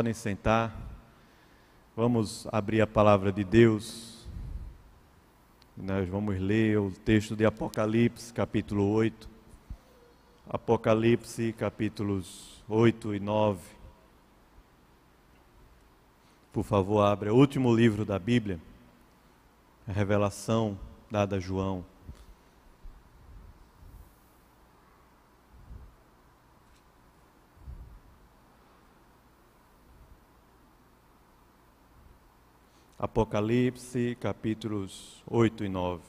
Podem sentar. Vamos abrir a palavra de Deus. Nós vamos ler o texto de Apocalipse, capítulo 8. Apocalipse, capítulos 8 e 9. Por favor, abra o último livro da Bíblia, a revelação dada a João. Apocalipse, capítulos 8 e 9.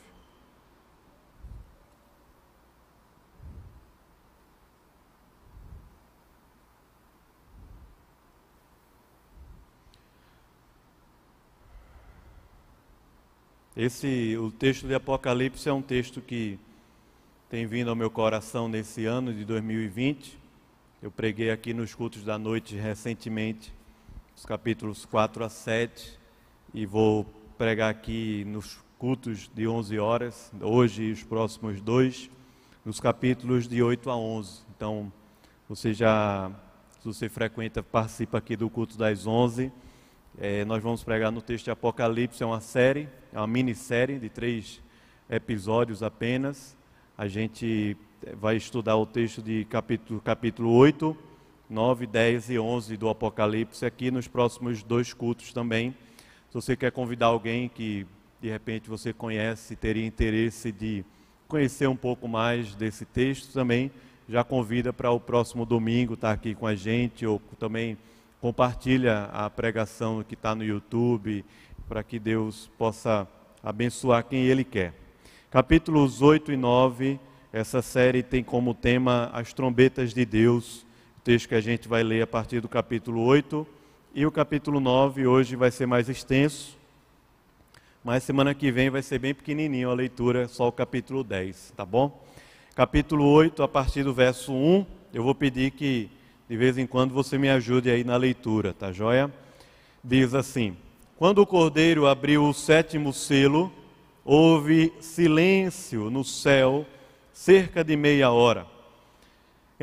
Esse, o texto de Apocalipse é um texto que tem vindo ao meu coração nesse ano de 2020. Eu preguei aqui nos cultos da noite recentemente, os capítulos 4 a 7 e vou pregar aqui nos cultos de 11 horas, hoje e os próximos dois, nos capítulos de 8 a 11. Então, você já, se você frequenta, participa aqui do culto das 11. É, nós vamos pregar no texto de Apocalipse, é uma série, é uma minissérie de três episódios apenas. A gente vai estudar o texto de capítulo, capítulo 8, 9, 10 e 11 do Apocalipse aqui nos próximos dois cultos também. Se você quer convidar alguém que de repente você conhece, teria interesse de conhecer um pouco mais desse texto também, já convida para o próximo domingo estar aqui com a gente, ou também compartilha a pregação que está no YouTube, para que Deus possa abençoar quem Ele quer. Capítulos 8 e 9, essa série tem como tema as trombetas de Deus, o texto que a gente vai ler a partir do capítulo 8 e o capítulo 9 hoje vai ser mais extenso, mas semana que vem vai ser bem pequenininho a leitura, só o capítulo 10, tá bom? Capítulo 8, a partir do verso 1, eu vou pedir que de vez em quando você me ajude aí na leitura, tá joia? Diz assim: Quando o cordeiro abriu o sétimo selo, houve silêncio no céu cerca de meia hora.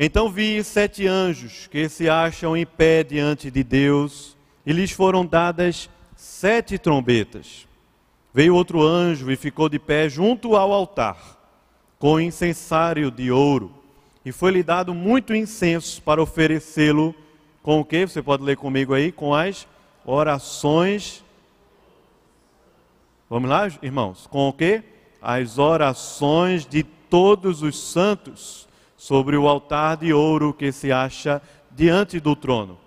Então vi sete anjos que se acham em pé diante de Deus, e lhes foram dadas sete trombetas. Veio outro anjo e ficou de pé junto ao altar, com incensário de ouro, e foi-lhe dado muito incenso para oferecê-lo com o que? Você pode ler comigo aí? Com as orações. Vamos lá, irmãos? Com o que? As orações de todos os santos sobre o altar de ouro que se acha diante do trono.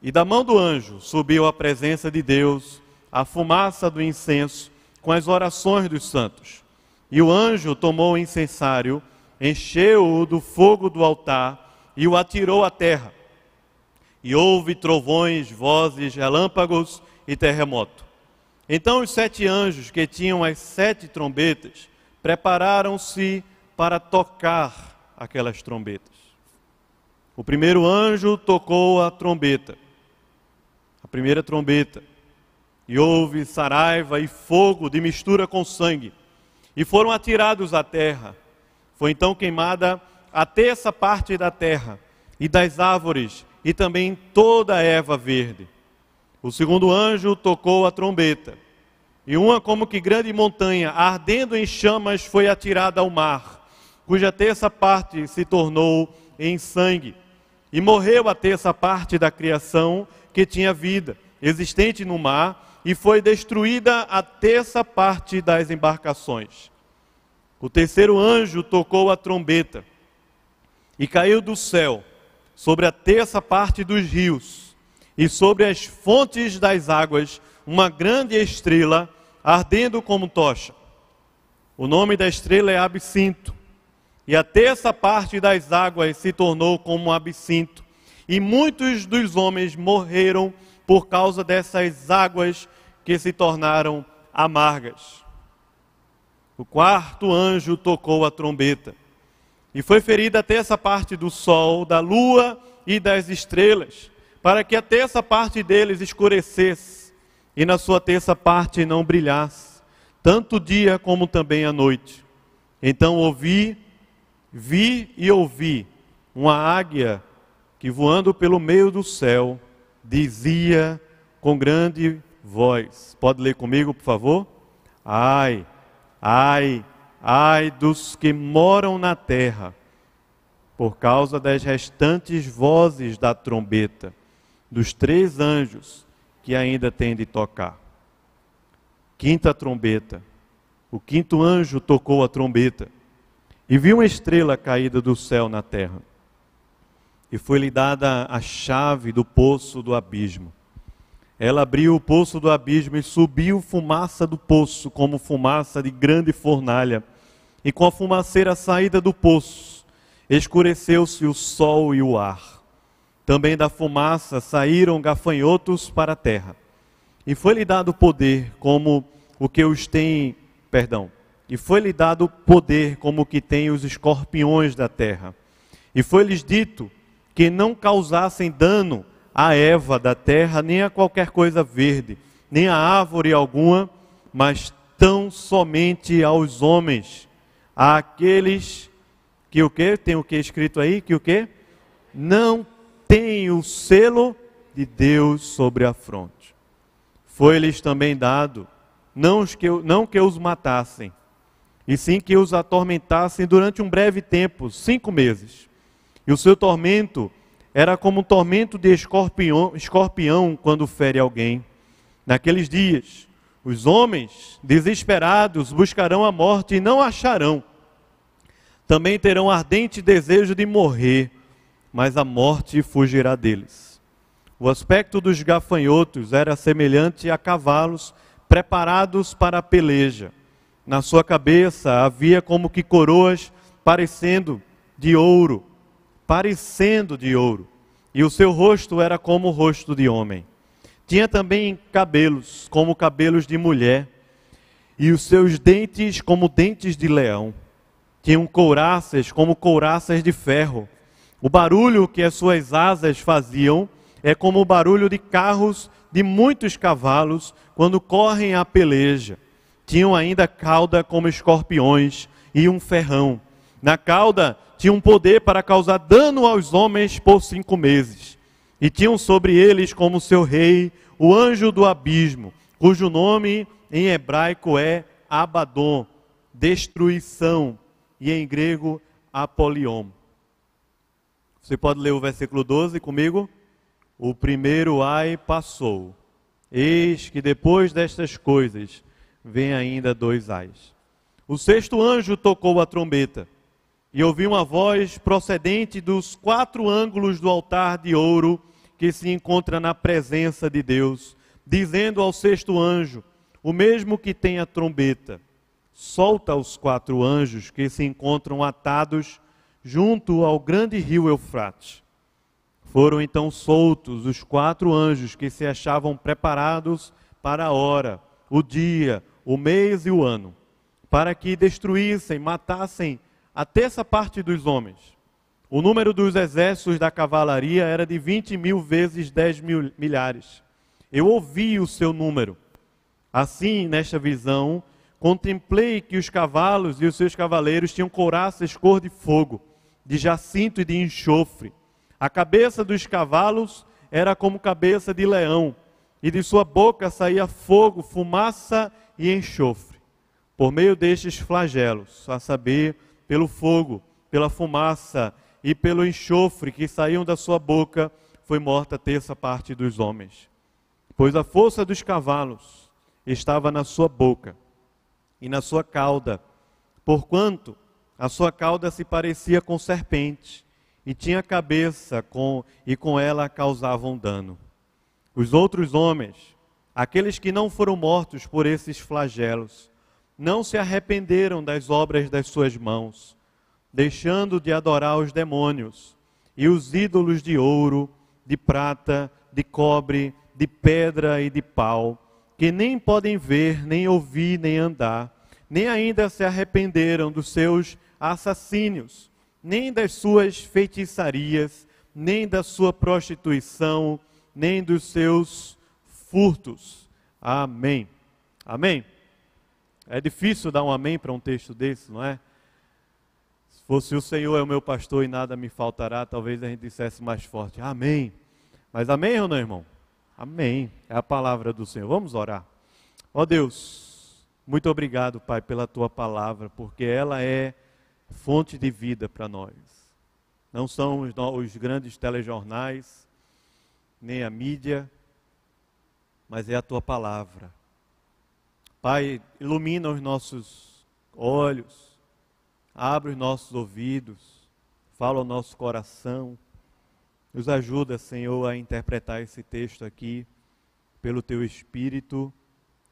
E da mão do anjo subiu à presença de Deus a fumaça do incenso com as orações dos santos. E o anjo tomou o incensário, encheu-o do fogo do altar e o atirou à terra. E houve trovões, vozes, relâmpagos e terremoto. Então os sete anjos que tinham as sete trombetas prepararam-se para tocar aquelas trombetas. O primeiro anjo tocou a trombeta, a primeira trombeta, e houve saraiva e fogo de mistura com sangue, e foram atirados à terra. Foi então queimada a terça parte da terra e das árvores, e também toda a erva verde. O segundo anjo tocou a trombeta, e uma como que grande montanha, ardendo em chamas, foi atirada ao mar cuja terça parte se tornou em sangue. E morreu a terça parte da criação que tinha vida, existente no mar, e foi destruída a terça parte das embarcações. O terceiro anjo tocou a trombeta, e caiu do céu sobre a terça parte dos rios, e sobre as fontes das águas, uma grande estrela ardendo como tocha. O nome da estrela é Absinto e a terça parte das águas se tornou como um absinto, e muitos dos homens morreram por causa dessas águas que se tornaram amargas. O quarto anjo tocou a trombeta, e foi ferida a terça parte do sol, da lua e das estrelas, para que a terça parte deles escurecesse, e na sua terça parte não brilhasse, tanto o dia como também a noite. Então ouvi Vi e ouvi uma águia que voando pelo meio do céu dizia com grande voz. Pode ler comigo, por favor? Ai, ai, ai dos que moram na terra, por causa das restantes vozes da trombeta, dos três anjos que ainda têm de tocar. Quinta trombeta. O quinto anjo tocou a trombeta e viu uma estrela caída do céu na terra. E foi-lhe dada a chave do poço do abismo. Ela abriu o poço do abismo e subiu fumaça do poço, como fumaça de grande fornalha. E com a fumaceira saída do poço, escureceu-se o sol e o ar. Também da fumaça saíram gafanhotos para a terra. E foi-lhe dado poder como o que os tem, perdão, e foi-lhe dado poder como que tem os escorpiões da terra. E foi-lhes dito que não causassem dano a Eva da terra, nem a qualquer coisa verde, nem a árvore alguma, mas tão somente aos homens, àqueles que o que? Tem o que escrito aí? Que o que? Não tem o selo de Deus sobre a fronte. Foi-lhes também dado, não, que, não que os matassem, e sim que os atormentassem durante um breve tempo, cinco meses. E o seu tormento era como um tormento de escorpião, escorpião quando fere alguém. Naqueles dias, os homens desesperados buscarão a morte e não acharão. Também terão ardente desejo de morrer, mas a morte fugirá deles. O aspecto dos gafanhotos era semelhante a cavalos preparados para a peleja. Na sua cabeça havia como que coroas parecendo de ouro parecendo de ouro, e o seu rosto era como o rosto de homem. Tinha também cabelos, como cabelos de mulher, e os seus dentes como dentes de leão. Tinham couraças como couraças de ferro. O barulho que as suas asas faziam é como o barulho de carros de muitos cavalos quando correm a peleja. Tinham ainda cauda como escorpiões e um ferrão. Na cauda tinham poder para causar dano aos homens por cinco meses. E tinham sobre eles como seu rei o anjo do abismo, cujo nome em hebraico é Abaddon, destruição, e em grego Apolion. Você pode ler o versículo 12 comigo? O primeiro ai passou. Eis que depois destas coisas vem ainda dois ais. O sexto anjo tocou a trombeta e ouvi uma voz procedente dos quatro ângulos do altar de ouro que se encontra na presença de Deus, dizendo ao sexto anjo, o mesmo que tem a trombeta: solta os quatro anjos que se encontram atados junto ao grande rio Eufrates. Foram então soltos os quatro anjos que se achavam preparados para a hora, o dia, o mês e o ano, para que destruíssem, matassem a terça parte dos homens. O número dos exércitos da cavalaria era de 20 mil vezes 10 mil, milhares. Eu ouvi o seu número. Assim, nesta visão, contemplei que os cavalos e os seus cavaleiros tinham couraças cor de fogo, de jacinto e de enxofre. A cabeça dos cavalos era como cabeça de leão, e de sua boca saía fogo, fumaça e enxofre. Por meio destes flagelos, a saber, pelo fogo, pela fumaça e pelo enxofre que saíam da sua boca, foi morta a terça parte dos homens. Pois a força dos cavalos estava na sua boca e na sua cauda, porquanto a sua cauda se parecia com serpente e tinha cabeça com e com ela causavam dano. Os outros homens, aqueles que não foram mortos por esses flagelos, não se arrependeram das obras das suas mãos, deixando de adorar os demônios e os ídolos de ouro, de prata, de cobre, de pedra e de pau, que nem podem ver, nem ouvir, nem andar, nem ainda se arrependeram dos seus assassínios, nem das suas feitiçarias, nem da sua prostituição, nem dos seus furtos. Amém. Amém. É difícil dar um amém para um texto desse, não é? Se fosse o Senhor é o meu pastor e nada me faltará, talvez a gente dissesse mais forte, amém. Mas amém ou não, irmão? Amém. É a palavra do Senhor. Vamos orar. Ó Deus, muito obrigado, Pai, pela tua palavra, porque ela é fonte de vida para nós. Não são os grandes telejornais, nem a mídia, mas é a tua palavra. Pai, ilumina os nossos olhos, abre os nossos ouvidos, fala o nosso coração. Nos ajuda, Senhor, a interpretar esse texto aqui pelo teu Espírito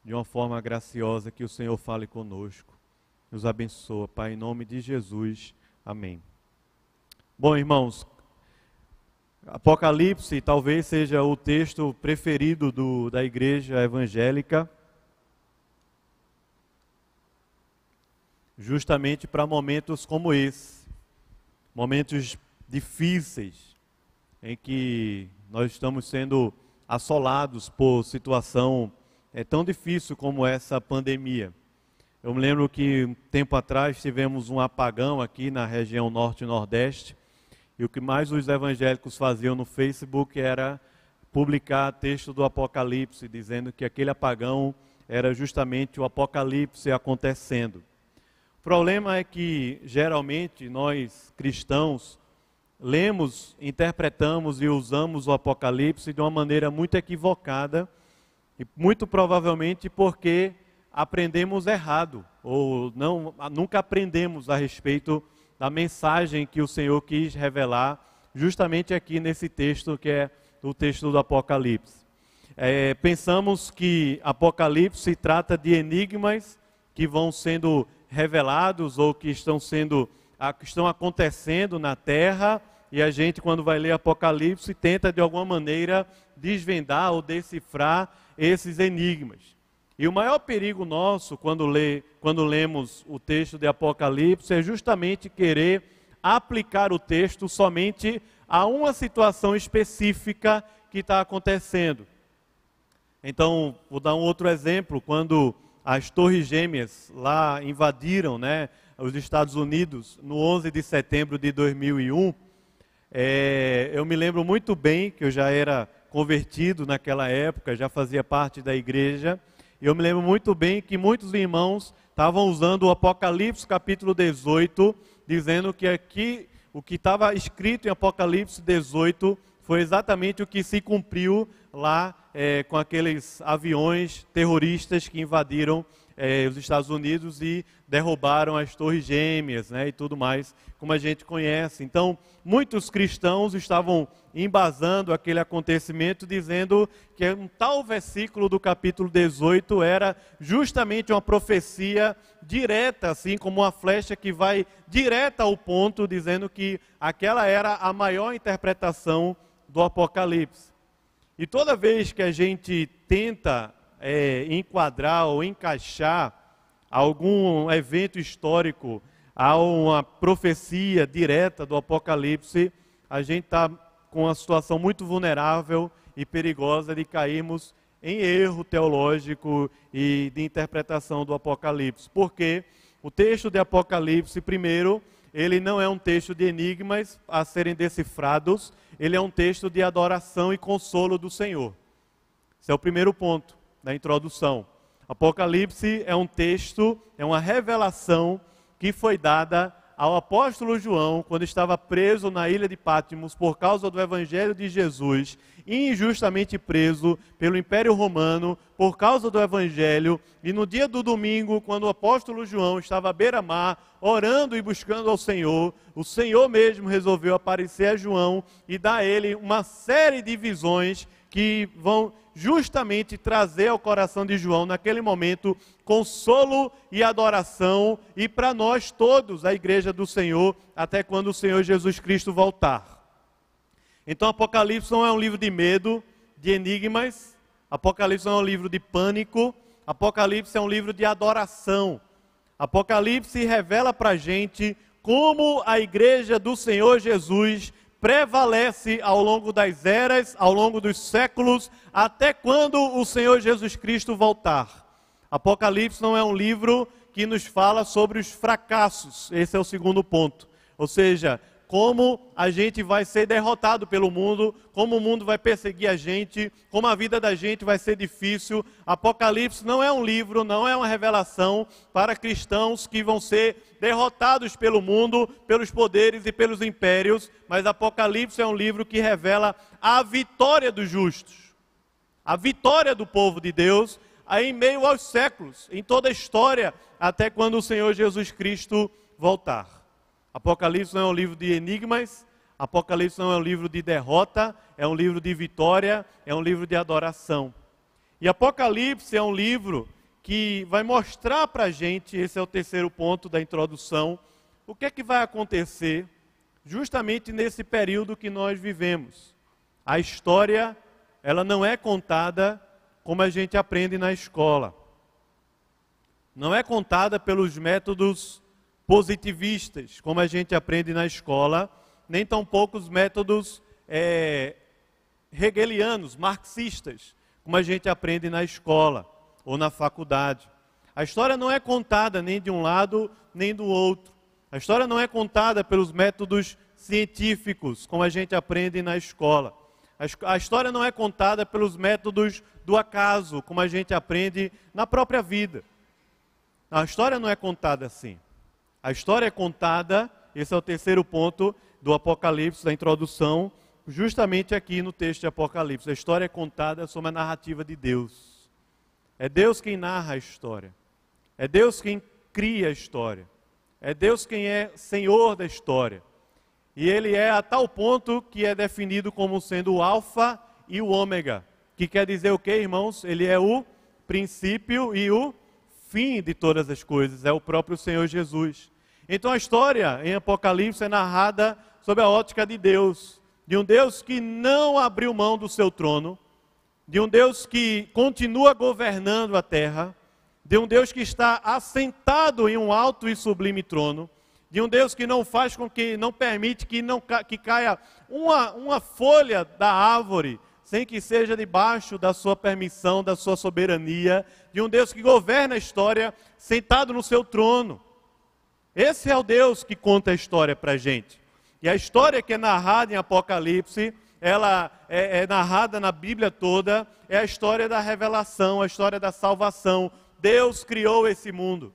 de uma forma graciosa que o Senhor fale conosco. Nos abençoa, Pai, em nome de Jesus. Amém. Bom, irmãos, Apocalipse talvez seja o texto preferido do, da igreja evangélica, justamente para momentos como esse, momentos difíceis, em que nós estamos sendo assolados por situação é, tão difícil como essa pandemia. Eu me lembro que um tempo atrás tivemos um apagão aqui na região norte e nordeste, e o que mais os evangélicos faziam no Facebook era publicar texto do Apocalipse, dizendo que aquele apagão era justamente o Apocalipse acontecendo. O problema é que, geralmente, nós cristãos lemos, interpretamos e usamos o Apocalipse de uma maneira muito equivocada, e muito provavelmente porque aprendemos errado, ou não, nunca aprendemos a respeito da mensagem que o Senhor quis revelar, justamente aqui nesse texto que é o texto do Apocalipse. É, pensamos que Apocalipse trata de enigmas que vão sendo revelados ou que estão sendo que estão acontecendo na terra e a gente quando vai ler Apocalipse tenta de alguma maneira desvendar ou decifrar esses enigmas. E o maior perigo nosso quando, lê, quando lemos o texto de Apocalipse é justamente querer aplicar o texto somente a uma situação específica que está acontecendo. Então, vou dar um outro exemplo. Quando as Torres Gêmeas lá invadiram né, os Estados Unidos no 11 de setembro de 2001, é, eu me lembro muito bem que eu já era convertido naquela época, já fazia parte da igreja. Eu me lembro muito bem que muitos irmãos estavam usando o Apocalipse capítulo 18, dizendo que aqui o que estava escrito em Apocalipse 18 foi exatamente o que se cumpriu lá é, com aqueles aviões terroristas que invadiram é, os Estados Unidos e derrubaram as torres gêmeas né, e tudo mais, como a gente conhece. Então, muitos cristãos estavam embasando aquele acontecimento, dizendo que um tal versículo do capítulo 18 era justamente uma profecia direta, assim como uma flecha que vai direta ao ponto, dizendo que aquela era a maior interpretação do Apocalipse. E toda vez que a gente tenta é, enquadrar ou encaixar algum evento histórico a uma profecia direta do Apocalipse, a gente está com uma situação muito vulnerável e perigosa de cairmos em erro teológico e de interpretação do Apocalipse. Porque o texto de Apocalipse, primeiro, ele não é um texto de enigmas a serem decifrados, ele é um texto de adoração e consolo do Senhor. Esse é o primeiro ponto da introdução. Apocalipse é um texto, é uma revelação que foi dada ao apóstolo João quando estava preso na ilha de Patmos por causa do evangelho de Jesus, injustamente preso pelo Império Romano por causa do evangelho, e no dia do domingo, quando o apóstolo João estava à beira-mar, orando e buscando ao Senhor, o Senhor mesmo resolveu aparecer a João e dar a ele uma série de visões que vão justamente trazer ao coração de João, naquele momento, consolo e adoração, e para nós todos, a igreja do Senhor, até quando o Senhor Jesus Cristo voltar. Então, Apocalipse não é um livro de medo, de enigmas, Apocalipse não é um livro de pânico, Apocalipse é um livro de adoração. Apocalipse revela para a gente como a igreja do Senhor Jesus prevalece ao longo das eras, ao longo dos séculos, até quando o Senhor Jesus Cristo voltar. Apocalipse não é um livro que nos fala sobre os fracassos, esse é o segundo ponto. Ou seja, como a gente vai ser derrotado pelo mundo, como o mundo vai perseguir a gente, como a vida da gente vai ser difícil. Apocalipse não é um livro, não é uma revelação para cristãos que vão ser derrotados pelo mundo, pelos poderes e pelos impérios, mas Apocalipse é um livro que revela a vitória dos justos, a vitória do povo de Deus em meio aos séculos, em toda a história, até quando o Senhor Jesus Cristo voltar. Apocalipse não é um livro de enigmas, Apocalipse não é um livro de derrota, é um livro de vitória, é um livro de adoração. E Apocalipse é um livro que vai mostrar para a gente, esse é o terceiro ponto da introdução, o que é que vai acontecer justamente nesse período que nós vivemos. A história, ela não é contada como a gente aprende na escola. Não é contada pelos métodos positivistas, como a gente aprende na escola, nem tampouco os métodos é, hegelianos, marxistas, como a gente aprende na escola ou na faculdade. A história não é contada nem de um lado nem do outro. A história não é contada pelos métodos científicos, como a gente aprende na escola. A história não é contada pelos métodos do acaso, como a gente aprende na própria vida. A história não é contada assim. A história é contada, esse é o terceiro ponto do Apocalipse, da introdução, justamente aqui no texto de Apocalipse. A história é contada sob a narrativa de Deus. É Deus quem narra a história. É Deus quem cria a história. É Deus quem é senhor da história. E ele é a tal ponto que é definido como sendo o alfa e o ômega. Que quer dizer o que, irmãos? Ele é o princípio e o fim de todas as coisas. É o próprio Senhor Jesus. Então a história em Apocalipse é narrada sob a ótica de Deus, de um Deus que não abriu mão do seu trono, de um Deus que continua governando a terra, de um Deus que está assentado em um alto e sublime trono, de um Deus que não faz com que, não permite que, não, que caia uma, uma folha da árvore sem que seja debaixo da sua permissão, da sua soberania, de um Deus que governa a história sentado no seu trono. Esse é o Deus que conta a história para a gente. E a história que é narrada em Apocalipse, ela é, é, narrada na Bíblia toda, é a história da revelação, a história da salvação. Deus criou esse mundo.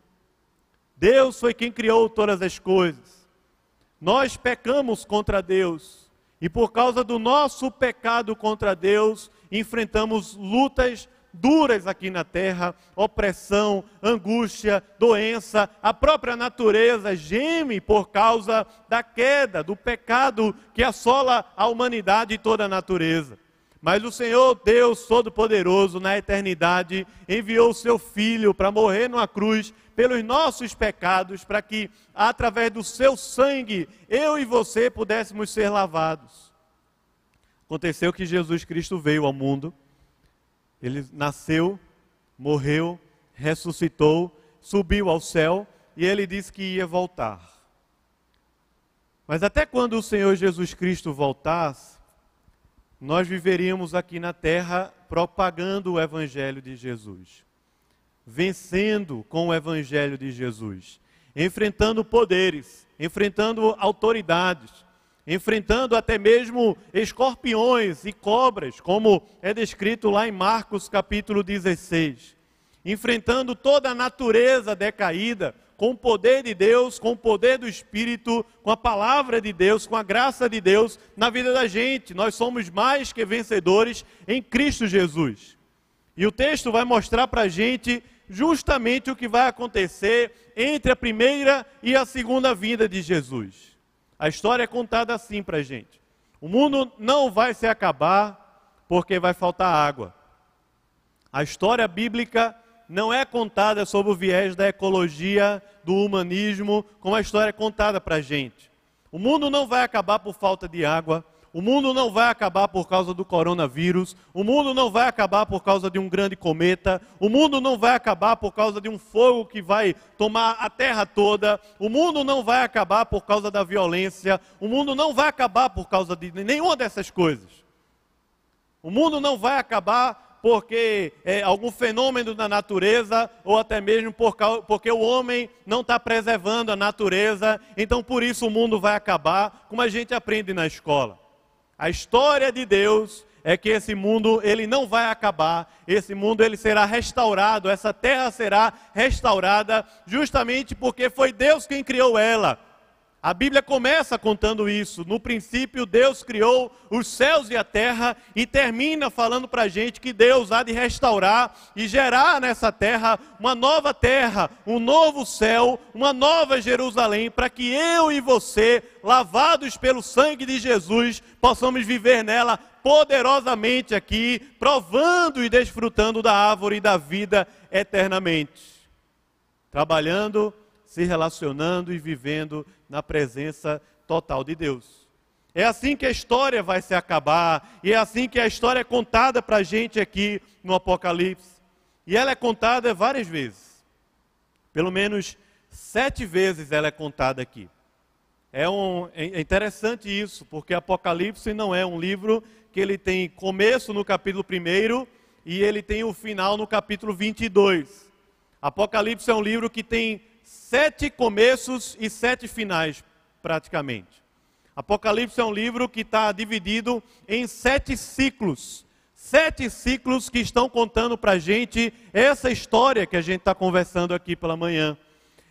Deus foi quem criou todas as coisas. Nós pecamos contra Deus. E por causa do nosso pecado contra Deus, enfrentamos lutas duras aqui na terra, opressão, angústia, doença, a própria natureza geme por causa da queda, do pecado que assola a humanidade e toda a natureza. Mas o Senhor Deus Todo-Poderoso, na eternidade, enviou o seu Filho para morrer numa cruz pelos nossos pecados, para que, através do seu sangue, eu e você pudéssemos ser lavados. Aconteceu que Jesus Cristo veio ao mundo ele nasceu, morreu, ressuscitou, subiu ao céu e ele disse que ia voltar. Mas até quando o Senhor Jesus Cristo voltasse, nós viveríamos aqui na terra propagando o Evangelho de Jesus, vencendo com o Evangelho de Jesus, enfrentando poderes, enfrentando autoridades, enfrentando até mesmo escorpiões e cobras, como é descrito lá em Marcos capítulo 16. Enfrentando toda a natureza decaída, com o poder de Deus, com o poder do Espírito, com a palavra de Deus, com a graça de Deus na vida da gente. Nós somos mais que vencedores em Cristo Jesus. E o texto vai mostrar para a gente justamente o que vai acontecer entre a primeira e a segunda vinda de Jesus. A história é contada assim para a gente. O mundo não vai se acabar porque vai faltar água. A história bíblica não é contada sob o viés da ecologia, do humanismo, como a história é contada para a gente. O mundo não vai acabar por falta de água. O mundo não vai acabar por causa do coronavírus. O mundo não vai acabar por causa de um grande cometa. O mundo não vai acabar por causa de um fogo que vai tomar a terra toda. O mundo não vai acabar por causa da violência. O mundo não vai acabar por causa de nenhuma dessas coisas. O mundo não vai acabar porque é, algum fenômeno da natureza, ou até mesmo por, porque o homem não está preservando a natureza, então por isso o mundo vai acabar, como a gente aprende na escola. A história de Deus é que esse mundo ele não vai acabar, esse mundo ele será restaurado, essa terra será restaurada, justamente porque foi Deus quem criou ela. A Bíblia começa contando isso. No princípio, Deus criou os céus e a terra e termina falando para a gente que Deus há de restaurar e gerar nessa terra uma nova terra, um novo céu, uma nova Jerusalém, para que eu e você, lavados pelo sangue de Jesus, possamos viver nela poderosamente aqui, provando e desfrutando da árvore da vida eternamente. Trabalhando, se relacionando e vivendo na presença total de Deus. É assim que a história vai se acabar, e é assim que a história é contada para a gente aqui no Apocalipse. E ela é contada várias vezes. Pelo menos sete vezes ela é contada aqui. É, um, é interessante isso, porque Apocalipse não é um livro que ele tem começo no capítulo 1 e ele tem o final no capítulo 22. Apocalipse é um livro que tem sete começos e sete finais, praticamente. Apocalipse é um livro que está dividido em sete ciclos. Sete ciclos que estão contando para a gente essa história que a gente está conversando aqui pela manhã.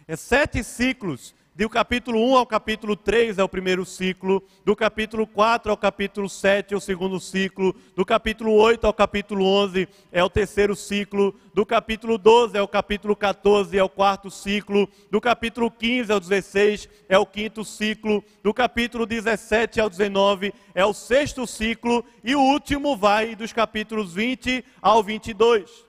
É sete ciclos do capítulo 1 ao capítulo 3 é o primeiro ciclo, do capítulo 4 ao capítulo 7 é o segundo ciclo, do capítulo 8 ao capítulo 11 é o terceiro ciclo, do capítulo 12 ao capítulo 14 é o quarto ciclo, do capítulo 15 ao 16 é o quinto ciclo, do capítulo 17 ao 19 é o sexto ciclo e o último vai dos capítulos 20 ao 22.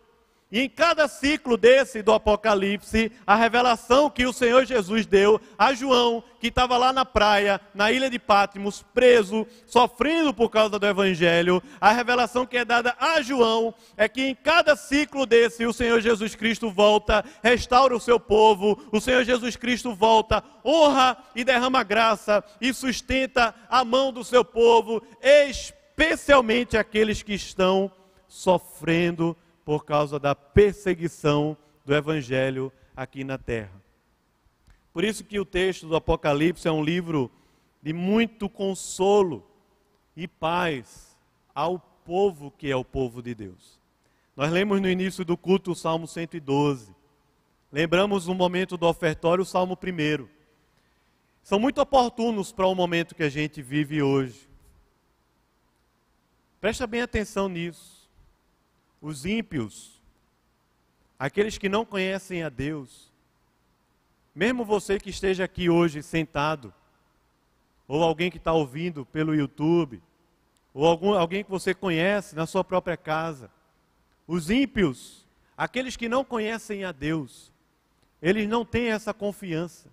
E em cada ciclo desse do Apocalipse, a revelação que o Senhor Jesus deu a João, que estava lá na praia, na ilha de Patmos, preso, sofrendo por causa do Evangelho, a revelação que é dada a João é que em cada ciclo desse o Senhor Jesus Cristo volta, restaura o seu povo, o Senhor Jesus Cristo volta, honra e derrama graça e sustenta a mão do seu povo, especialmente aqueles que estão sofrendo por causa da perseguição do evangelho aqui na terra. Por isso que o texto do Apocalipse é um livro de muito consolo e paz ao povo que é o povo de Deus. Nós lemos no início do culto o Salmo 112. Lembramos no momento do ofertório o Salmo 1. São muito oportunos para o momento que a gente vive hoje. Presta bem atenção nisso os ímpios, aqueles que não conhecem a Deus, mesmo você que esteja aqui hoje sentado, ou alguém que está ouvindo pelo YouTube, ou algum, alguém que você conhece na sua própria casa, os ímpios, aqueles que não conhecem a Deus, eles não têm essa confiança,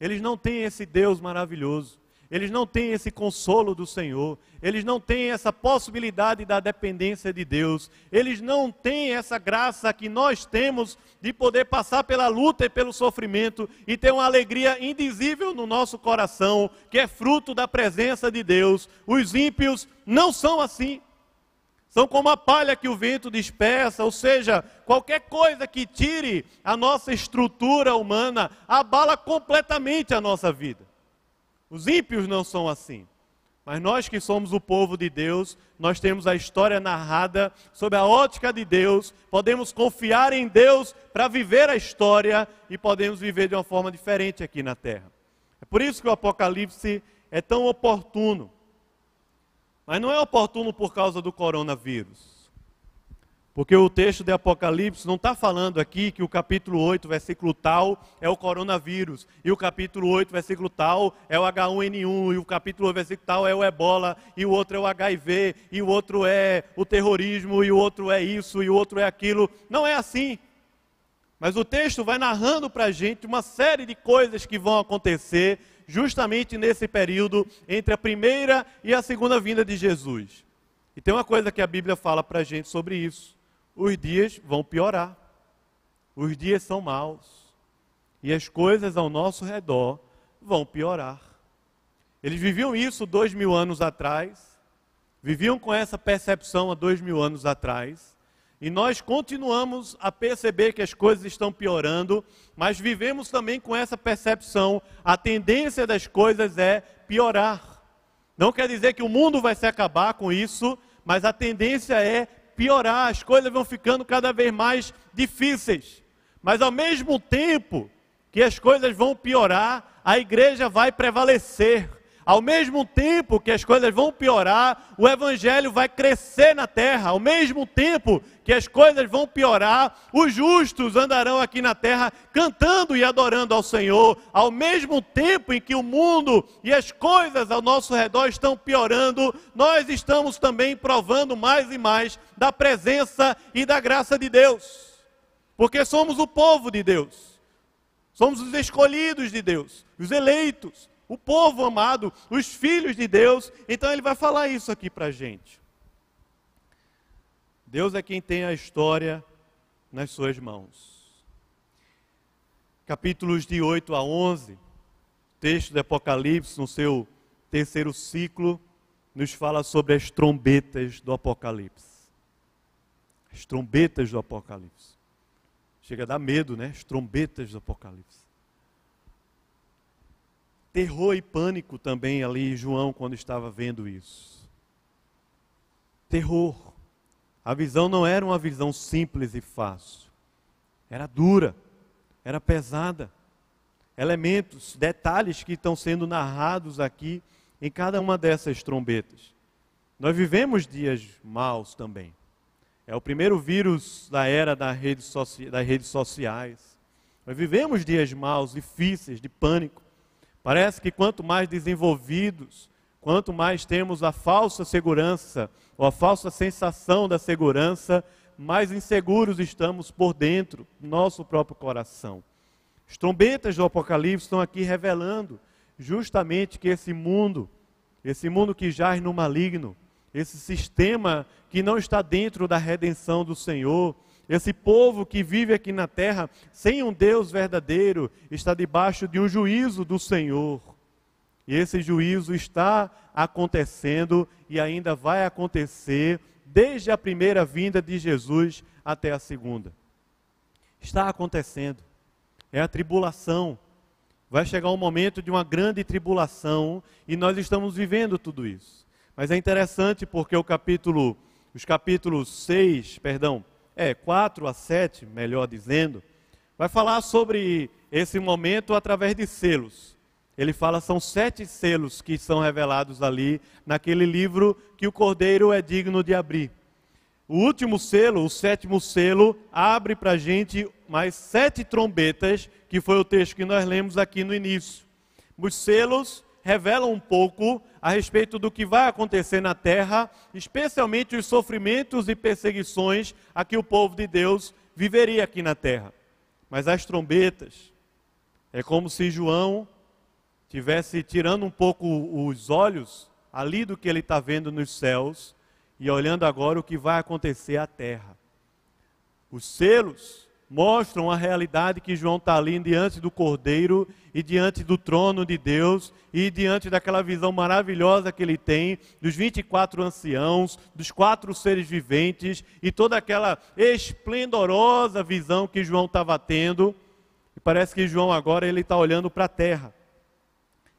eles não têm esse Deus maravilhoso eles não têm esse consolo do Senhor, eles não têm essa possibilidade da dependência de Deus, eles não têm essa graça que nós temos de poder passar pela luta e pelo sofrimento e ter uma alegria indizível no nosso coração, que é fruto da presença de Deus. Os ímpios não são assim. São como a palha que o vento dispersa, ou seja, qualquer coisa que tire a nossa estrutura humana abala completamente a nossa vida. Os ímpios não são assim. Mas nós que somos o povo de Deus, nós temos a história narrada sob a ótica de Deus, podemos confiar em Deus para viver a história e podemos viver de uma forma diferente aqui na terra. É por isso que o Apocalipse é tão oportuno. Mas não é oportuno por causa do coronavírus. Porque o texto de Apocalipse não está falando aqui que o capítulo 8, versículo tal, é o coronavírus, e o capítulo 8, versículo tal, é o H1N1, e o capítulo 8, versículo tal, é o ebola, e o outro é o HIV, e o outro é o terrorismo, e o outro é isso, e o outro é aquilo. Não é assim. Mas o texto vai narrando para a gente uma série de coisas que vão acontecer justamente nesse período entre a primeira e a segunda vinda de Jesus. E tem uma coisa que a Bíblia fala para a gente sobre isso os dias vão piorar. Os dias são maus. E as coisas ao nosso redor vão piorar. Eles viviam isso dois mil anos atrás, viviam com essa percepção há dois mil anos atrás, E nós continuamos a perceber que as coisas estão piorando, mas vivemos também com essa percepção. A tendência das coisas é piorar. Não quer dizer que o mundo vai se acabar com isso, mas a tendência é piorar. As coisas vão ficando cada vez mais difíceis. Mas ao mesmo tempo que as coisas vão piorar, a igreja vai prevalecer. Ao mesmo tempo que as coisas vão piorar, o evangelho vai crescer na terra. Ao mesmo tempo que as coisas vão piorar, os justos andarão aqui na terra cantando e adorando ao Senhor. Ao mesmo tempo em que o mundo e as coisas ao nosso redor estão piorando, nós estamos também provando mais e mais da presença e da graça de Deus. Porque somos o povo de Deus. Somos os escolhidos de Deus, os eleitos o povo amado, os filhos de Deus. Então ele vai falar isso aqui para a gente. Deus é quem tem a história nas suas mãos. Capítulos de 8 a 11, texto do Apocalipse, no seu terceiro ciclo, nos fala sobre as trombetas do Apocalipse. As trombetas do Apocalipse. Chega a dar medo, né? As trombetas do Apocalipse terror e pânico também ali, João, quando estava vendo isso. Terror. A visão não era uma visão simples e fácil. Era dura, era pesada. Elementos, detalhes que estão sendo narrados aqui em cada uma dessas trombetas. Nós vivemos dias maus também. É o primeiro vírus da era das redes, sociais. Nós vivemos dias maus, difíceis, de pânico. Parece que quanto mais desenvolvidos, quanto mais temos a falsa segurança, ou a falsa sensação da segurança, mais inseguros estamos por dentro, nosso próprio coração. As trombetas do Apocalipse estão aqui revelando justamente que esse mundo, esse mundo que jaz no maligno, esse sistema que não está dentro da redenção do Senhor, esse povo que vive aqui na terra sem um Deus verdadeiro está debaixo de um juízo do Senhor. E esse juízo está acontecendo e ainda vai acontecer desde a primeira vinda de Jesus até a segunda. Está acontecendo. É a tribulação. Vai chegar um momento de uma grande tribulação e nós estamos vivendo tudo isso. Mas é interessante porque o capítulo, os capítulos 6, perdão, é, 4 a 7, melhor dizendo, vai falar sobre esse momento através de selos. Ele fala, são sete selos que são revelados ali, naquele livro que o cordeiro é digno de abrir. O último selo, o sétimo selo, abre para a gente mais sete trombetas, que foi o texto que nós lemos aqui no início. Os selos revelam um pouco a respeito do que vai acontecer na terra, especialmente os sofrimentos e perseguições a que o povo de Deus viveria aqui na terra. Mas as trombetas, é como se João tivesse tirando um pouco os olhos ali do que ele está vendo nos céus e olhando agora o que vai acontecer à terra. Os selos mostram a realidade que João está ali diante do Cordeiro e diante do trono de Deus e diante daquela visão maravilhosa que ele tem dos 24 anciãos, dos quatro seres viventes e toda aquela esplendorosa visão que João estava tendo. E parece que João agora ele está olhando para a terra.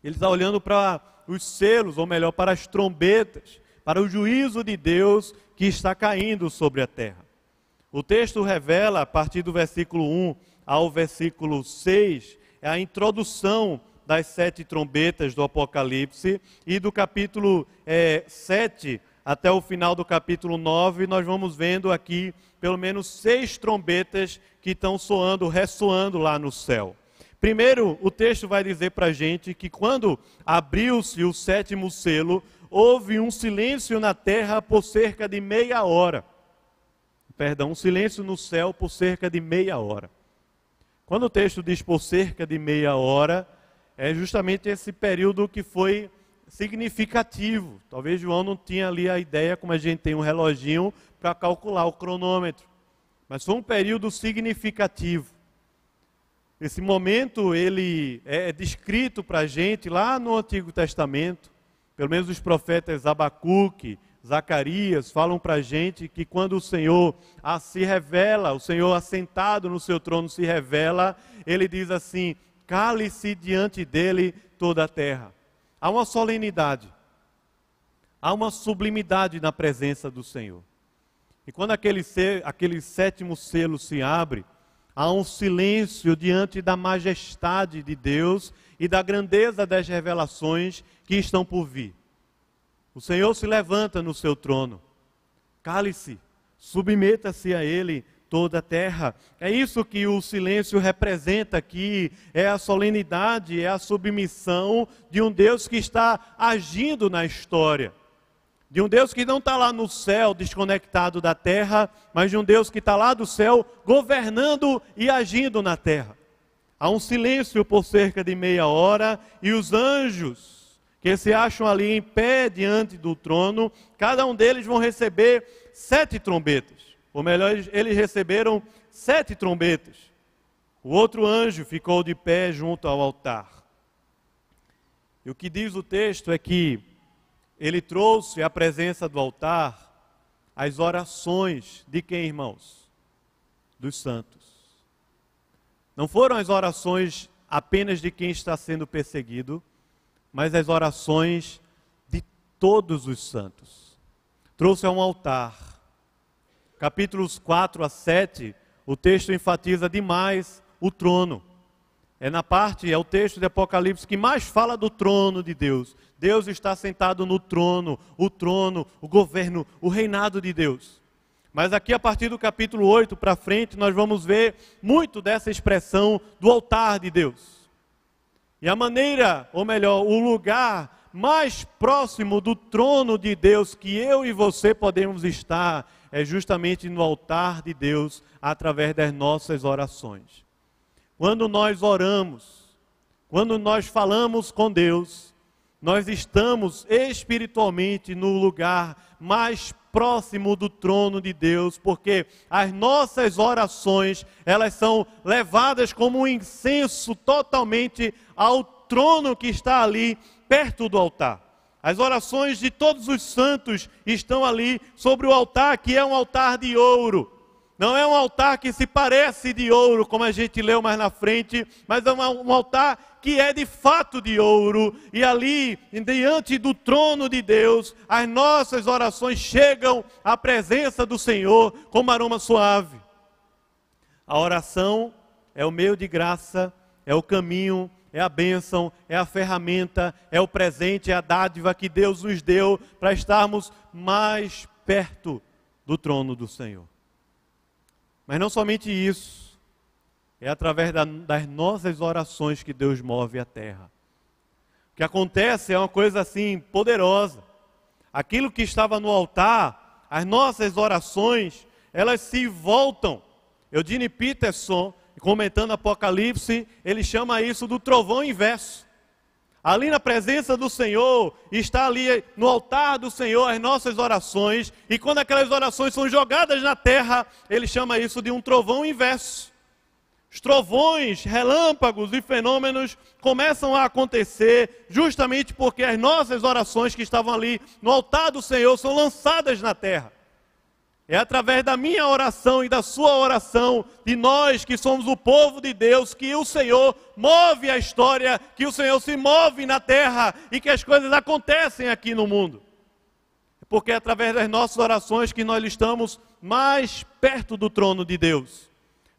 Ele está olhando para os selos, ou melhor, para as trombetas, para o juízo de Deus que está caindo sobre a terra. O texto revela, a partir do versículo 1 ao versículo 6, é a introdução das sete trombetas do Apocalipse, e do capítulo é, 7 até o final do capítulo 9, nós vamos vendo aqui pelo menos seis trombetas que estão soando, ressoando lá no céu. Primeiro, o texto vai dizer para a gente que quando abriu-se o sétimo selo, houve um silêncio na terra por cerca de meia hora perdão, um silêncio no céu por cerca de meia hora. Quando o texto diz por cerca de meia hora, é justamente esse período que foi significativo. Talvez João não tinha ali a ideia, como a gente tem um reloginho, para calcular o cronômetro. Mas foi um período significativo. Esse momento ele é descrito para a gente lá no Antigo Testamento, pelo menos os profetas Abacuque, Zacarias, falam para a gente que quando o Senhor se revela, o Senhor assentado no seu trono se revela, ele diz assim: cale-se diante dele toda a terra. Há uma solenidade, há uma sublimidade na presença do Senhor. E quando aquele, aquele sétimo selo se abre, há um silêncio diante da majestade de Deus e da grandeza das revelações que estão por vir. O Senhor se levanta no seu trono. Cale-se, submeta-se a Ele toda a terra. É isso que o silêncio representa aqui, é a solenidade, é a submissão de um Deus que está agindo na história. De um Deus que não está lá no céu desconectado da terra, mas de um Deus que está lá do céu governando e agindo na terra. Há um silêncio por cerca de meia hora e os anjos que se acham ali em pé diante do trono, cada um deles vão receber sete trombetas. Ou melhor, eles receberam sete trombetas. O outro anjo ficou de pé junto ao altar. E o que diz o texto é que ele trouxe à presença do altar as orações de quem, irmãos? Dos santos. Não foram as orações apenas de quem está sendo perseguido, mas as orações de todos os santos. Trouxe a um altar. Capítulos 4 a 7, o texto enfatiza demais o trono. É na parte, é o texto de Apocalipse que mais fala do trono de Deus. Deus está sentado no trono, o trono, o governo, o reinado de Deus. Mas aqui, a partir do capítulo 8 para frente, nós vamos ver muito dessa expressão do altar de Deus. E a maneira, ou melhor, o lugar mais próximo do trono de Deus que eu e você podemos estar é justamente no altar de Deus através das nossas orações. Quando nós oramos, quando nós falamos com Deus, nós estamos espiritualmente no lugar mais próximo do trono de Deus, porque as nossas orações, elas são levadas como um incenso totalmente ao trono que está ali perto do altar. As orações de todos os santos estão ali sobre o altar, que é um altar de ouro. Não é um altar que se parece de ouro, como a gente leu mais na frente, mas é um altar que é de fato de ouro. E ali, diante do trono de Deus, as nossas orações chegam à presença do Senhor como aroma suave. A oração é o meio de graça, é o caminho, é a bênção, é a ferramenta, é o presente, é a dádiva que Deus nos deu para estarmos mais perto do trono do Senhor. Mas não somente isso, é através da, das nossas orações que Deus move a terra. O que acontece é uma coisa assim poderosa. Aquilo que estava no altar, as nossas orações, elas se voltam. Eudine Peterson, comentando Apocalipse, ele chama isso do trovão inverso. Ali na presença do Senhor, está ali no altar do Senhor as nossas orações, e quando aquelas orações são jogadas na terra, ele chama isso de um trovão inverso. Os trovões, relâmpagos e fenômenos começam a acontecer justamente porque as nossas orações que estavam ali no altar do Senhor são lançadas na terra. É através da minha oração e da sua oração, de nós que somos o povo de Deus, que o Senhor move a história, que o Senhor se move na terra e que as coisas acontecem aqui no mundo. Porque é através das nossas orações que nós estamos mais perto do trono de Deus.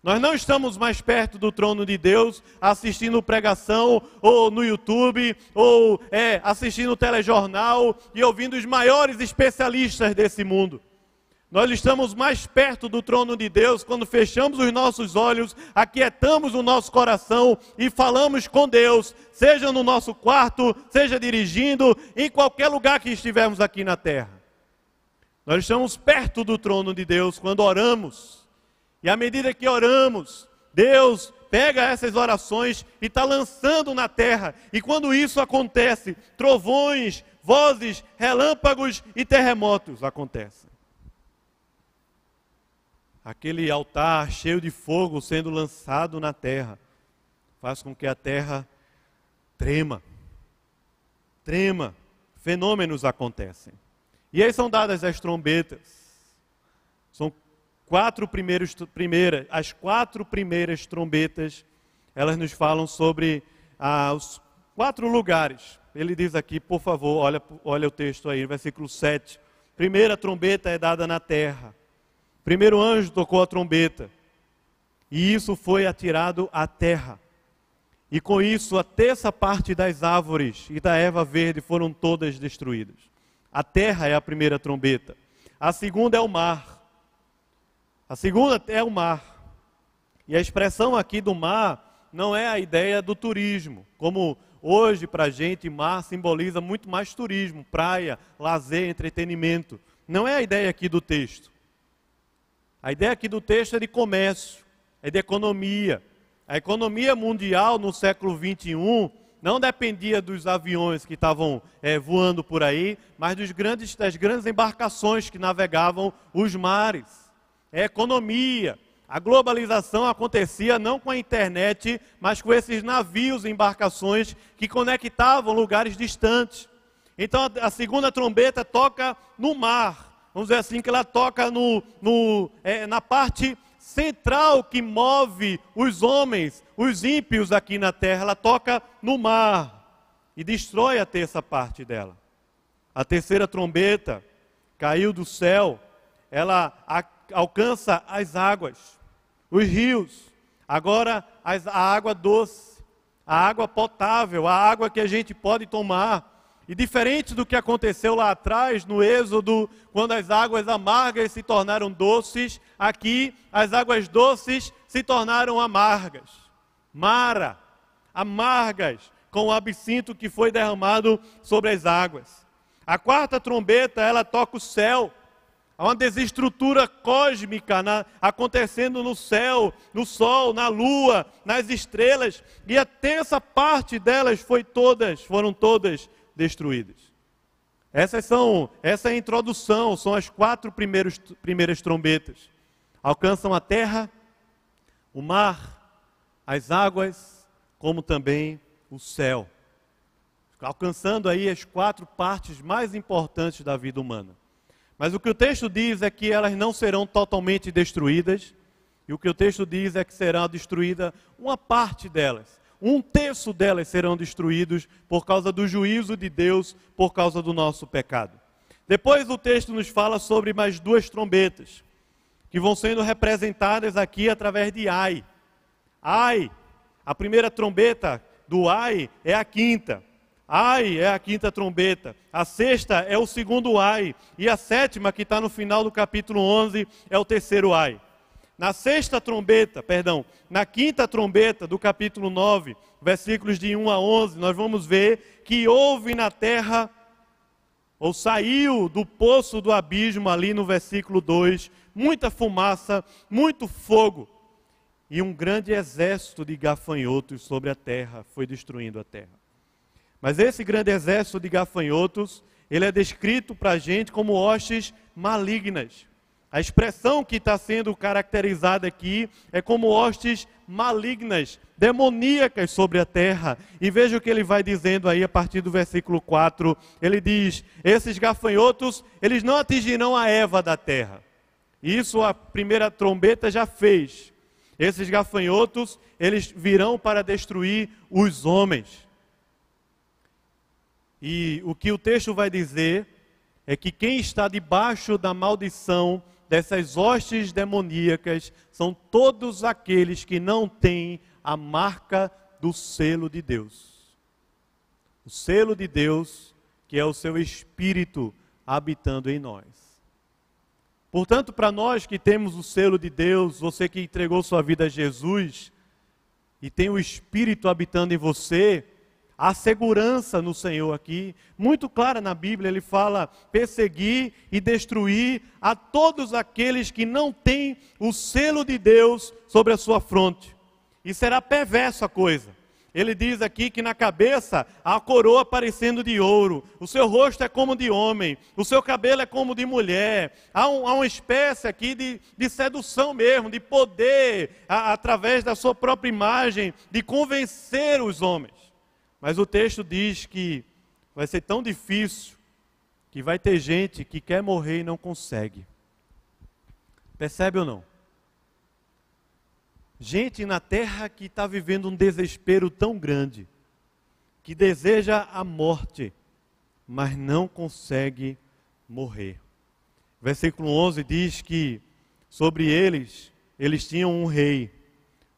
Nós não estamos mais perto do trono de Deus assistindo pregação ou no YouTube ou é, assistindo telejornal e ouvindo os maiores especialistas desse mundo. Nós estamos mais perto do trono de Deus quando fechamos os nossos olhos, aquietamos o nosso coração e falamos com Deus, seja no nosso quarto, seja dirigindo, em qualquer lugar que estivermos aqui na terra. Nós estamos perto do trono de Deus quando oramos, e à medida que oramos, Deus pega essas orações e está lançando na terra, e quando isso acontece, trovões, vozes, relâmpagos e terremotos acontecem aquele altar cheio de fogo sendo lançado na terra, faz com que a terra trema. Trema. Fenômenos acontecem. E aí são dadas as trombetas. São quatro primeiros, primeiras, as quatro primeiras trombetas, elas nos falam sobre ah, os quatro lugares. Ele diz aqui, por favor, olha, olha o texto aí, versículo 7. Primeira trombeta é dada na terra. Primeiro anjo tocou a trombeta. E isso foi atirado à terra. E com isso, a terça parte das árvores e da erva verde foram todas destruídas. A terra é a primeira trombeta. A segunda é o mar. A segunda é o mar. E a expressão aqui do mar não é a ideia do turismo, como hoje para a gente mar simboliza muito mais turismo, praia, lazer, entretenimento. Não é a ideia aqui do texto. A ideia aqui do texto é de comércio, é de economia. A economia mundial no século 21 não dependia dos aviões que estavam é, voando por aí, mas dos grandes, das grandes embarcações que navegavam os mares é economia. A globalização acontecia não com a internet, mas com esses navios e embarcações que conectavam lugares distantes. Então a, segunda trombeta toca no mar, vamos dizer assim, que ela toca no, no, é, na parte central que move os homens, os ímpios aqui na terra, ela toca no mar e destrói a terça parte dela. A terceira trombeta caiu do céu, ela alcança as águas, os rios, agora as, a água doce, a água potável, a água que a gente pode tomar. E diferente do que aconteceu lá atrás, no Êxodo, quando as águas amargas se tornaram doces, aqui as águas doces se tornaram amargas. Mara, amargas, com o absinto que foi derramado sobre as águas. A quarta trombeta, ela toca o céu. Há uma desestrutura cósmica na, acontecendo no céu, no sol, na lua, nas estrelas, e a terça parte delas foi todas, foram todas destruídas. Essas são, essa é a introdução, são as quatro primeiros, primeiras trombetas. Alcançam a terra, o mar, as águas, como também o céu. Alcançando aí as quatro partes mais importantes da vida humana. Mas o que o texto diz é que elas não serão totalmente destruídas, e o que o texto diz é que será destruída uma parte delas. Um terço delas serão destruídos por causa do juízo de Deus, por causa do nosso pecado. Depois o texto nos fala sobre mais duas trombetas, que vão sendo representadas aqui através de Ai. Ai, a primeira trombeta do Ai é a quinta. Ai é a quinta trombeta, a sexta é o segundo ai, e a sétima, que está no final do capítulo 11, é o terceiro ai. Na sexta trombeta, perdão, na quinta trombeta do capítulo 9, versículos de 1 a 11, nós vamos ver que houve na terra, ou saiu do poço do abismo, ali no versículo 2, muita fumaça, muito fogo, e um grande exército de gafanhotos sobre a terra foi destruindo a terra. Mas esse grande exército de gafanhotos, ele é descrito para a gente como hostes malignas. A expressão que está sendo caracterizada aqui é como hostes malignas, demoníacas sobre a terra. E veja o que ele vai dizendo aí a partir do versículo 4. Ele diz: Esses gafanhotos, eles não atingirão a Eva da terra. Isso a primeira trombeta já fez. Esses gafanhotos, eles virão para destruir os homens. E o que o texto vai dizer é que quem está debaixo da maldição dessas hostes demoníacas são todos aqueles que não têm a marca do selo de Deus. O selo de Deus, que é o seu espírito habitando em nós. Portanto, para nós que temos o selo de Deus, você que entregou sua vida a Jesus e tem o espírito habitando em você, Há segurança no Senhor aqui, muito clara na Bíblia, ele fala perseguir e destruir a todos aqueles que não têm o selo de Deus sobre a sua fronte. E será perverso a coisa. Ele diz aqui que na cabeça há a coroa parecendo de ouro, o seu rosto é como de homem, o seu cabelo é como de mulher. Há, um, há uma espécie aqui de, de sedução mesmo, de poder, a, através da sua própria imagem, de convencer os homens. Mas o texto diz que vai ser tão difícil que vai ter gente que quer morrer e não consegue. Percebe ou não? Gente na terra que está vivendo um desespero tão grande, que deseja a morte, mas não consegue morrer. Versículo 11 diz que sobre eles, eles tinham um rei.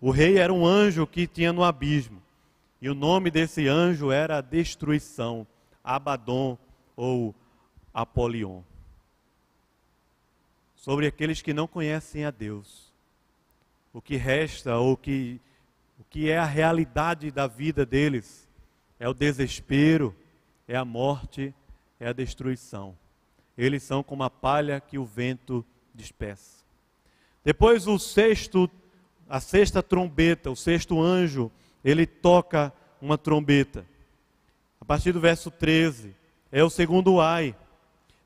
O rei era um anjo que tinha no abismo. E o nome desse anjo era Destruição, Abaddon ou Apolion. Sobre aqueles que não conhecem a Deus. O que resta, ou que, o que é a realidade da vida deles, é o desespero, é a morte, é a destruição. Eles são como a palha que o vento dispersa. Depois o sexto, a sexta trombeta, o sexto anjo, ele toca uma trombeta. A partir do verso 13, é o segundo ai.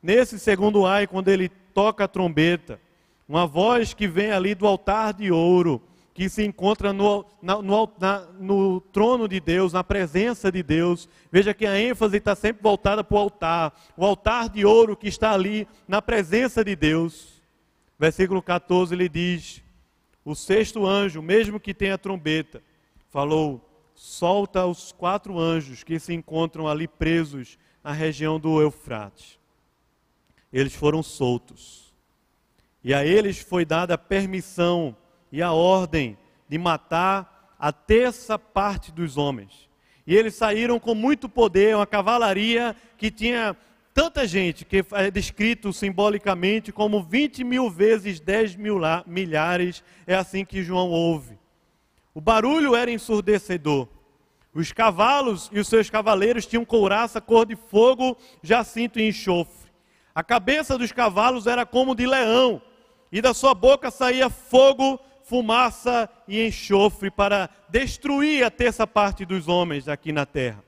Nesse segundo ai, quando ele toca a trombeta, uma voz que vem ali do altar de ouro, que se encontra no, na, no, na, no, trono de Deus, na presença de Deus. Veja que a ênfase está sempre voltada para o altar, o altar de ouro que está ali na presença de Deus. Versículo 14 ele diz: O sexto anjo, mesmo que tenha trombeta, falou: solta os quatro anjos que se encontram ali presos na região do Eufrates. Eles foram soltos. E a eles foi dada a permissão e a ordem de matar a terça parte dos homens. E eles saíram com muito poder, uma cavalaria que tinha tanta gente, que é descrito simbolicamente como 20 mil vezes 10 mil milhares, é assim que João ouve. O barulho era ensurdecedor. Os cavalos e os seus cavaleiros tinham couraça cor de fogo, jacinto e enxofre. A cabeça dos cavalos era como de leão, e da sua boca saía fogo fumaça e enxofre para destruir a terça parte dos homens aqui na terra.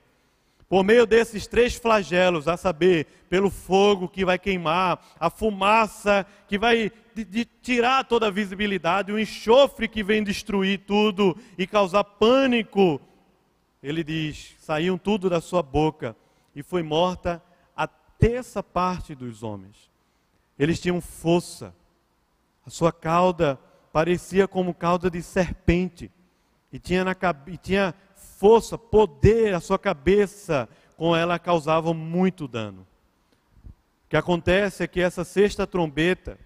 Por meio desses três flagelos, a saber, pelo fogo que vai queimar, a fumaça que vai de, de tirar toda a visibilidade, o enxofre que vem destruir tudo e causar pânico, ele diz: saíam tudo da sua boca e foi morta a terça parte dos homens. Eles tinham força, a sua cauda parecia como cauda de serpente, e tinha, na, e tinha força, poder, a sua cabeça, com ela causava muito dano. O que acontece é que essa sexta trombeta,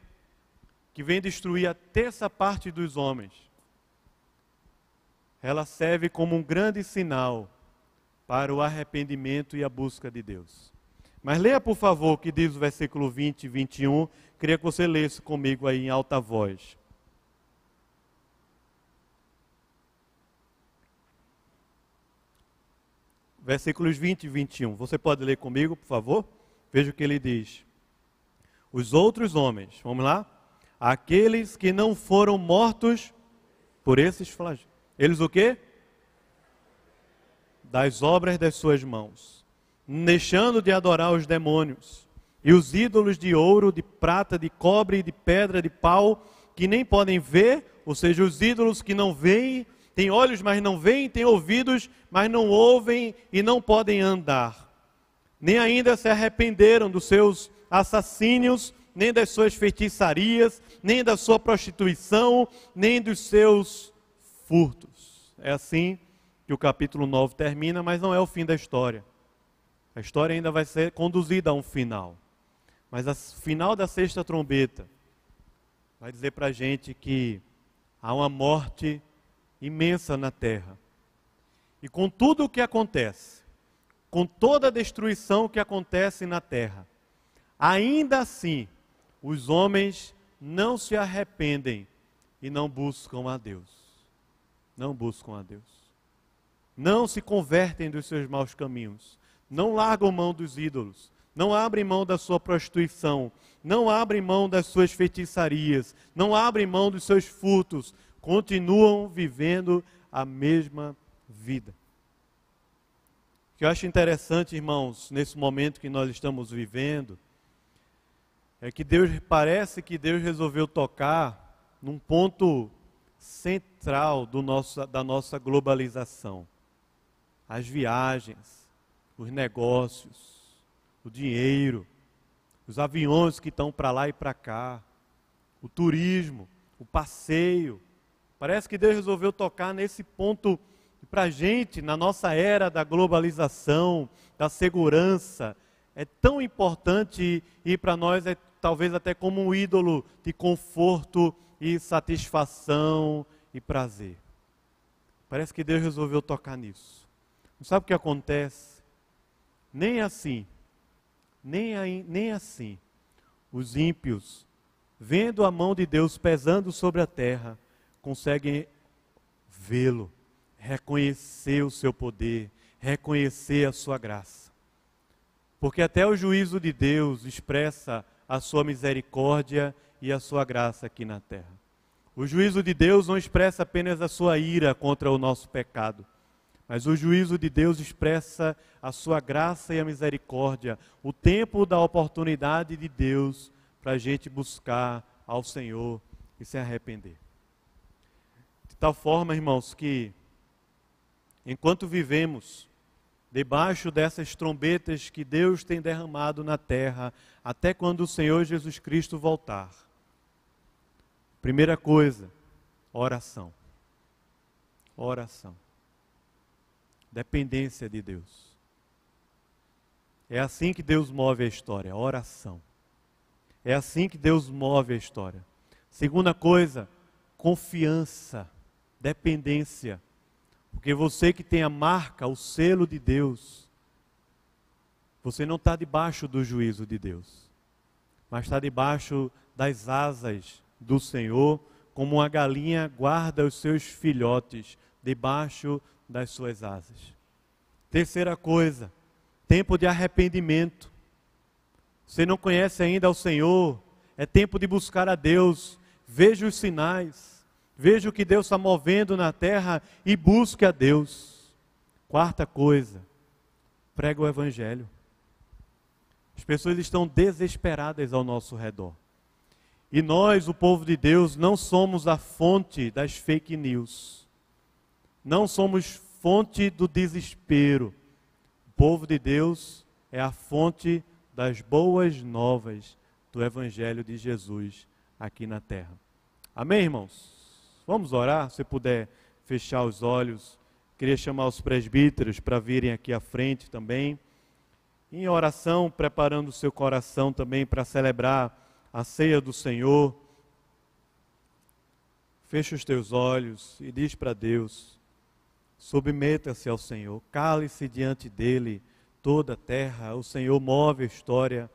que vem destruir a terça parte dos homens, ela serve como um grande sinal para o arrependimento e a busca de Deus. Mas leia, por favor, o que diz o versículo 20 e 21. Queria que você lesse comigo aí em alta voz. Versículos 20 e 21. Você pode ler comigo, por favor? Veja o que ele diz. Os outros homens, vamos lá? Aqueles que não foram mortos por esses flagelos. Eles o quê? Das obras das suas mãos, deixando de adorar os demônios e os ídolos de ouro, de prata, de cobre, de pedra, de pau, que nem podem ver, ou seja, os ídolos que não veem tem olhos, mas não veem, tem ouvidos, mas não ouvem e não podem andar. Nem ainda se arrependeram dos seus assassínios, nem das suas feitiçarias, nem da sua prostituição, nem dos seus furtos. É assim que o capítulo 9 termina, mas não é o fim da história. A história ainda vai ser conduzida a um final. Mas o final da sexta trombeta vai dizer para a gente que há uma morte imensa na terra. E com tudo o que acontece, com toda a destruição que acontece na terra, ainda assim, os homens não se arrependem e não buscam a Deus. Não buscam a Deus. Não se convertem dos seus maus caminhos. Não largam mão dos ídolos. Não abrem mão da sua prostituição. Não abrem mão das suas feitiçarias. Não abrem mão dos seus furtos continuam vivendo a mesma vida. O que eu acho interessante, irmãos, nesse momento que nós estamos vivendo, é que Deus parece que Deus resolveu tocar num ponto central nosso, da nossa globalização. As viagens, os negócios, o dinheiro, os aviões que estão para lá e para cá, o turismo, o passeio. Parece que Deus resolveu tocar nesse ponto para a gente, na nossa era da globalização, da segurança, é tão importante e para nós é talvez até como um ídolo de conforto e satisfação e prazer. Parece que Deus resolveu tocar nisso. Não sabe o que acontece? Nem assim, nem, nem assim, os ímpios, vendo a mão de Deus pesando sobre a terra, conseguem vê-lo, reconhecer o seu poder, reconhecer a sua graça. Porque até o juízo de Deus expressa a sua misericórdia e a sua graça aqui na terra. O juízo de Deus não expressa apenas a sua ira contra o nosso pecado, mas o juízo de Deus expressa a sua graça e a misericórdia, o tempo da oportunidade de Deus para a gente buscar ao Senhor e se arrepender. Tal forma, irmãos, que enquanto vivemos debaixo dessas trombetas que Deus tem derramado na terra, até quando o Senhor Jesus Cristo voltar. Primeira coisa, oração. Oração. Dependência de Deus. É assim que Deus move a história, oração. É assim que Deus move a história. Segunda coisa, confiança, dependência. Porque você que tem a marca, o selo de Deus, você não está debaixo do juízo de Deus, mas está debaixo das asas do Senhor, como uma galinha guarda os seus filhotes debaixo das suas asas. Terceira coisa, tempo de arrependimento. Você não conhece ainda o Senhor, é tempo de buscar a Deus. Veja os sinais. Veja o que Deus está movendo na terra e busque a Deus. Quarta coisa, prega o Evangelho. As pessoas estão desesperadas ao nosso redor. E nós, o povo de Deus, não somos a fonte das fake news. Não somos fonte do desespero. O povo de Deus é a fonte das boas novas do Evangelho de Jesus aqui na terra. Amém, irmãos? Vamos orar, se puder fechar os olhos. Queria chamar os presbíteros para virem aqui à frente também. Em oração, preparando o seu coração também para celebrar a ceia do Senhor. Fecha os teus olhos e diz para Deus: submeta-se ao Senhor, cale-se diante dele toda a terra. O Senhor move a história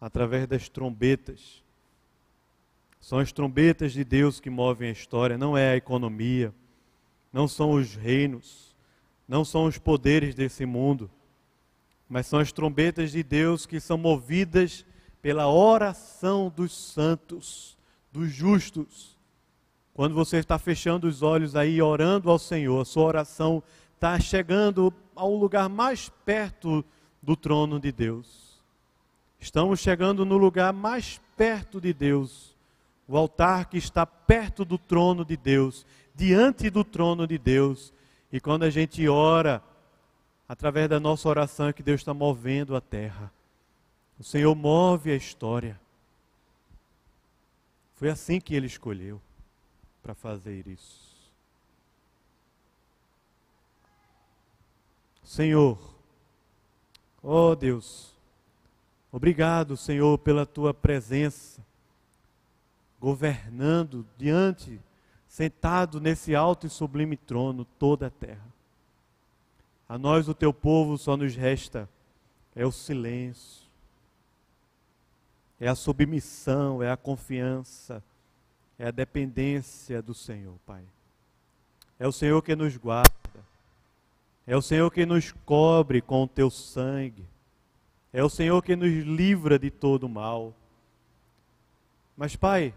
através das trombetas. São as trombetas de Deus que movem a história, não é a economia, não são os reinos, não são os poderes desse mundo, mas são as trombetas de Deus que são movidas pela oração dos santos, dos justos. Quando você está fechando os olhos aí, orando ao Senhor, a sua oração está chegando ao lugar mais perto do trono de Deus. Estamos chegando no lugar mais perto de Deus o altar que está perto do trono de Deus, diante do trono de Deus. E quando a gente ora, através da nossa oração, é que Deus está movendo a terra. O Senhor move a história. Foi assim que Ele escolheu para fazer isso. Senhor, ó oh Deus, obrigado, Senhor, pela tua presença governando diante, sentado nesse alto e sublime trono, toda a terra. A nós, o teu povo, só nos resta é o silêncio, é a submissão, é a confiança, é a dependência do Senhor, Pai. É o Senhor que nos guarda, é o Senhor que nos cobre com o teu sangue, é o Senhor que nos livra de todo mal. Mas, Pai,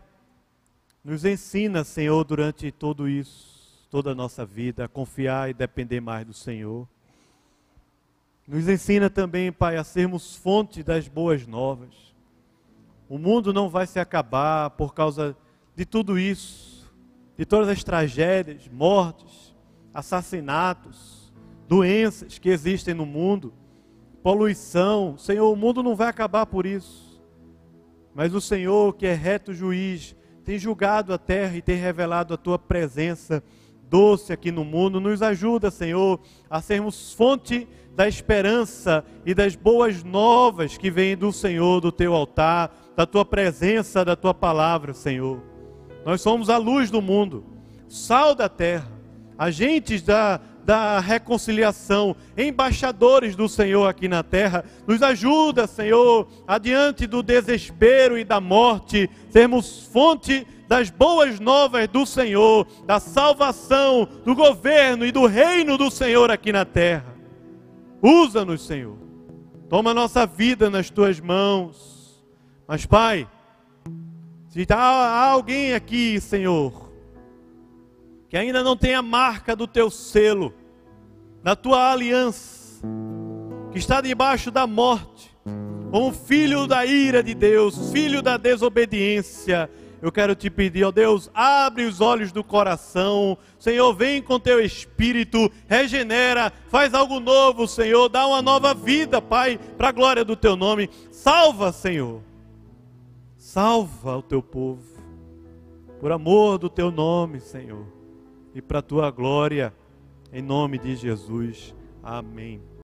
nos ensina, Senhor, durante todo isso, toda a nossa vida, a confiar e depender mais do Senhor. Nos ensina também, Pai, a sermos fonte das boas novas. O mundo não vai se acabar por causa de tudo isso, de todas as tragédias, mortes, assassinatos, doenças que existem no mundo, poluição. Senhor, o mundo não vai acabar por isso. Mas o Senhor, que é reto juiz, tem julgado a terra e tem revelado a tua presença doce aqui no mundo. Nos ajuda, Senhor, a sermos fonte da esperança e das boas novas que vêm do Senhor, do teu altar, da tua presença, da tua palavra, Senhor. Nós somos a luz do mundo, sal da terra, agentes da, da reconciliação, embaixadores do Senhor aqui na terra. Nos ajuda, Senhor, adiante do desespero e da morte, sermos fonte das boas novas do Senhor, da salvação, do governo e do reino do Senhor aqui na terra. Usa-nos, Senhor. Toma nossa vida nas tuas mãos. Mas, Pai, se há alguém aqui, Senhor, que ainda não tem a marca do teu selo, da tua aliança, que está debaixo da morte, como filho da ira de Deus, filho da desobediência, eu quero te pedir, ó Deus, abre os olhos do coração. Senhor, vem com teu espírito, regenera, faz algo novo, Senhor, dá uma nova vida, Pai, para a glória do teu nome. Salva, Senhor. Salva o teu povo. Por amor do teu nome, Senhor, e para a tua glória, em nome de Jesus. Amém.